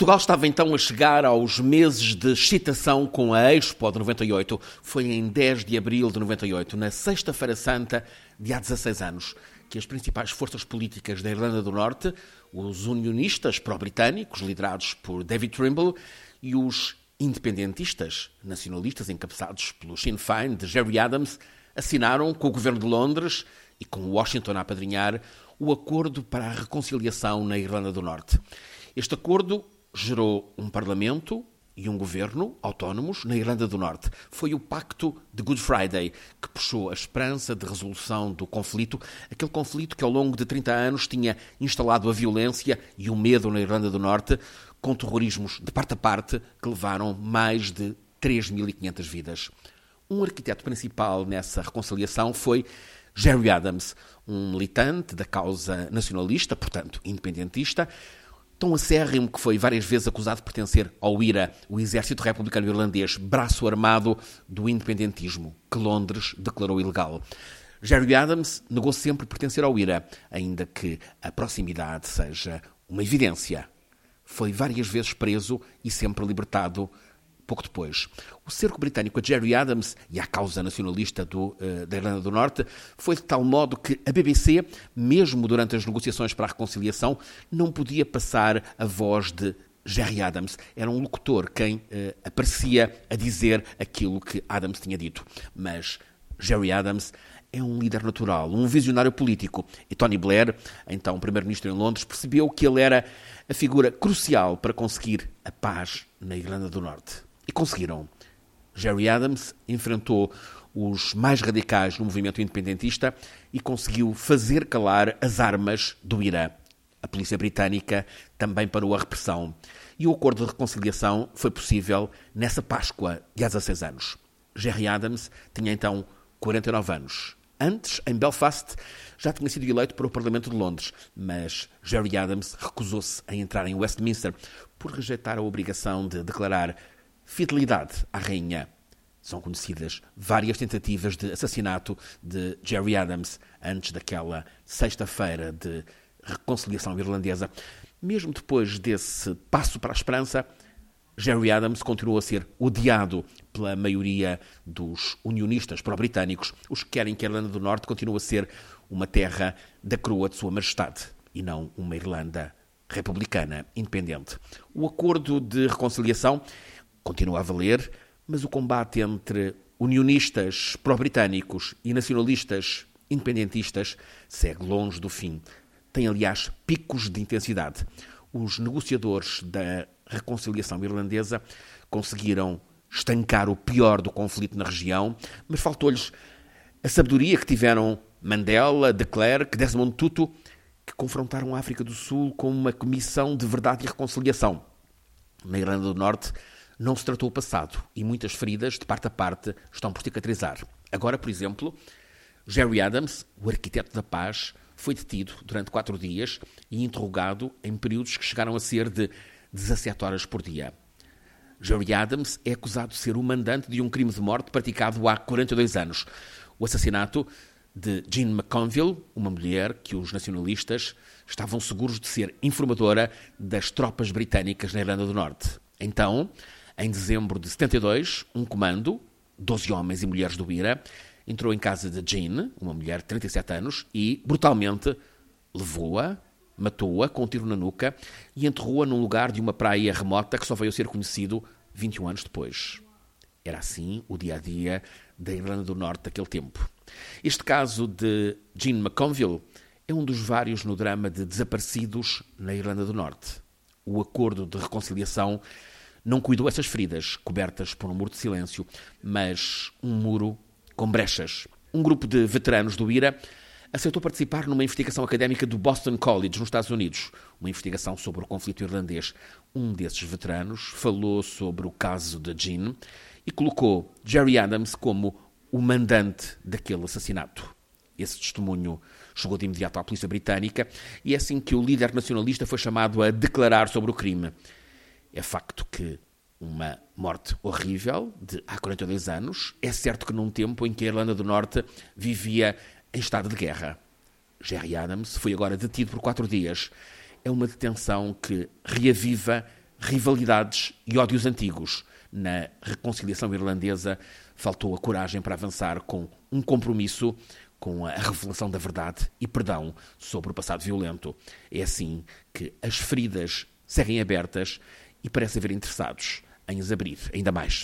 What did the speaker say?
Portugal estava então a chegar aos meses de excitação com a Expo de 98. Foi em 10 de abril de 98, na Sexta-feira Santa de há 16 anos, que as principais forças políticas da Irlanda do Norte, os unionistas pró-britânicos, liderados por David Trimble, e os independentistas nacionalistas, encabeçados pelo Sinn Féin de Gerry Adams, assinaram com o governo de Londres e com Washington a apadrinhar o Acordo para a Reconciliação na Irlanda do Norte. Este acordo gerou um Parlamento e um governo autónomos na Irlanda do Norte. Foi o Pacto de Good Friday que puxou a esperança de resolução do conflito, aquele conflito que ao longo de 30 anos tinha instalado a violência e o medo na Irlanda do Norte, com terrorismos de parte a parte que levaram mais de 3.500 vidas. Um arquiteto principal nessa reconciliação foi Jerry Adams, um militante da causa nacionalista, portanto independentista, tão acérrimo que foi várias vezes acusado de pertencer ao IRA, o Exército Republicano Irlandês, braço armado do independentismo, que Londres declarou ilegal. Jerry Adams negou sempre pertencer ao IRA, ainda que a proximidade seja uma evidência. Foi várias vezes preso e sempre libertado pouco depois. O cerco britânico a Jerry Adams e à causa nacionalista do, uh, da Irlanda do Norte foi de tal modo que a BBC, mesmo durante as negociações para a reconciliação, não podia passar a voz de Jerry Adams. Era um locutor quem uh, aparecia a dizer aquilo que Adams tinha dito. Mas Jerry Adams é um líder natural, um visionário político. E Tony Blair, então primeiro-ministro em Londres, percebeu que ele era a figura crucial para conseguir a paz na Irlanda do Norte. E conseguiram. Jerry Adams enfrentou os mais radicais no movimento independentista e conseguiu fazer calar as armas do Irã. A polícia britânica também parou a repressão. E o acordo de reconciliação foi possível nessa Páscoa de há 16 anos. Jerry Adams tinha então 49 anos. Antes, em Belfast, já tinha sido eleito para o Parlamento de Londres, mas Jerry Adams recusou-se a entrar em Westminster por rejeitar a obrigação de declarar fidelidade à rainha. São conhecidas várias tentativas de assassinato de Jerry Adams antes daquela sexta-feira de reconciliação irlandesa. Mesmo depois desse passo para a esperança, Jerry Adams continuou a ser odiado pela maioria dos unionistas pró-britânicos, os que querem que a Irlanda do Norte continue a ser uma terra da coroa de Sua Majestade e não uma Irlanda republicana independente. O acordo de reconciliação continua a valer, mas o combate entre unionistas pró-britânicos e nacionalistas independentistas segue longe do fim. Tem, aliás, picos de intensidade. Os negociadores da reconciliação irlandesa conseguiram estancar o pior do conflito na região, mas faltou-lhes a sabedoria que tiveram Mandela, de Klerk, Desmond Tutu, que confrontaram a África do Sul com uma comissão de verdade e reconciliação. Na Irlanda do Norte, não se tratou o passado e muitas feridas, de parte a parte, estão por cicatrizar. Agora, por exemplo, Jerry Adams, o arquiteto da paz, foi detido durante quatro dias e interrogado em períodos que chegaram a ser de 17 horas por dia. Jerry Adams é acusado de ser o mandante de um crime de morte praticado há 42 anos. O assassinato de Jean McConville, uma mulher que os nacionalistas estavam seguros de ser informadora das tropas britânicas na Irlanda do Norte. Então, em dezembro de 72, um comando, 12 homens e mulheres do IRA, entrou em casa de Jean, uma mulher de 37 anos, e brutalmente levou-a, matou-a com um tiro na nuca e enterrou-a num lugar de uma praia remota que só veio a ser conhecido 21 anos depois. Era assim o dia a dia da Irlanda do Norte daquele tempo. Este caso de Jean McConville é um dos vários no drama de desaparecidos na Irlanda do Norte. O acordo de reconciliação não cuidou essas feridas, cobertas por um muro de silêncio, mas um muro com brechas. Um grupo de veteranos do IRA aceitou participar numa investigação académica do Boston College, nos Estados Unidos, uma investigação sobre o conflito irlandês. Um desses veteranos falou sobre o caso de Jean e colocou Jerry Adams como o mandante daquele assassinato. Esse testemunho chegou de imediato à polícia britânica e é assim que o líder nacionalista foi chamado a declarar sobre o crime. É facto que uma morte horrível de há 42 anos. É certo que num tempo em que a Irlanda do Norte vivia em estado de guerra. Jerry Adams foi agora detido por quatro dias. É uma detenção que reaviva rivalidades e ódios antigos. Na reconciliação irlandesa, faltou a coragem para avançar com um compromisso com a revelação da verdade e perdão sobre o passado violento. É assim que as feridas seguem abertas e parece haver interessados em as abrir ainda mais.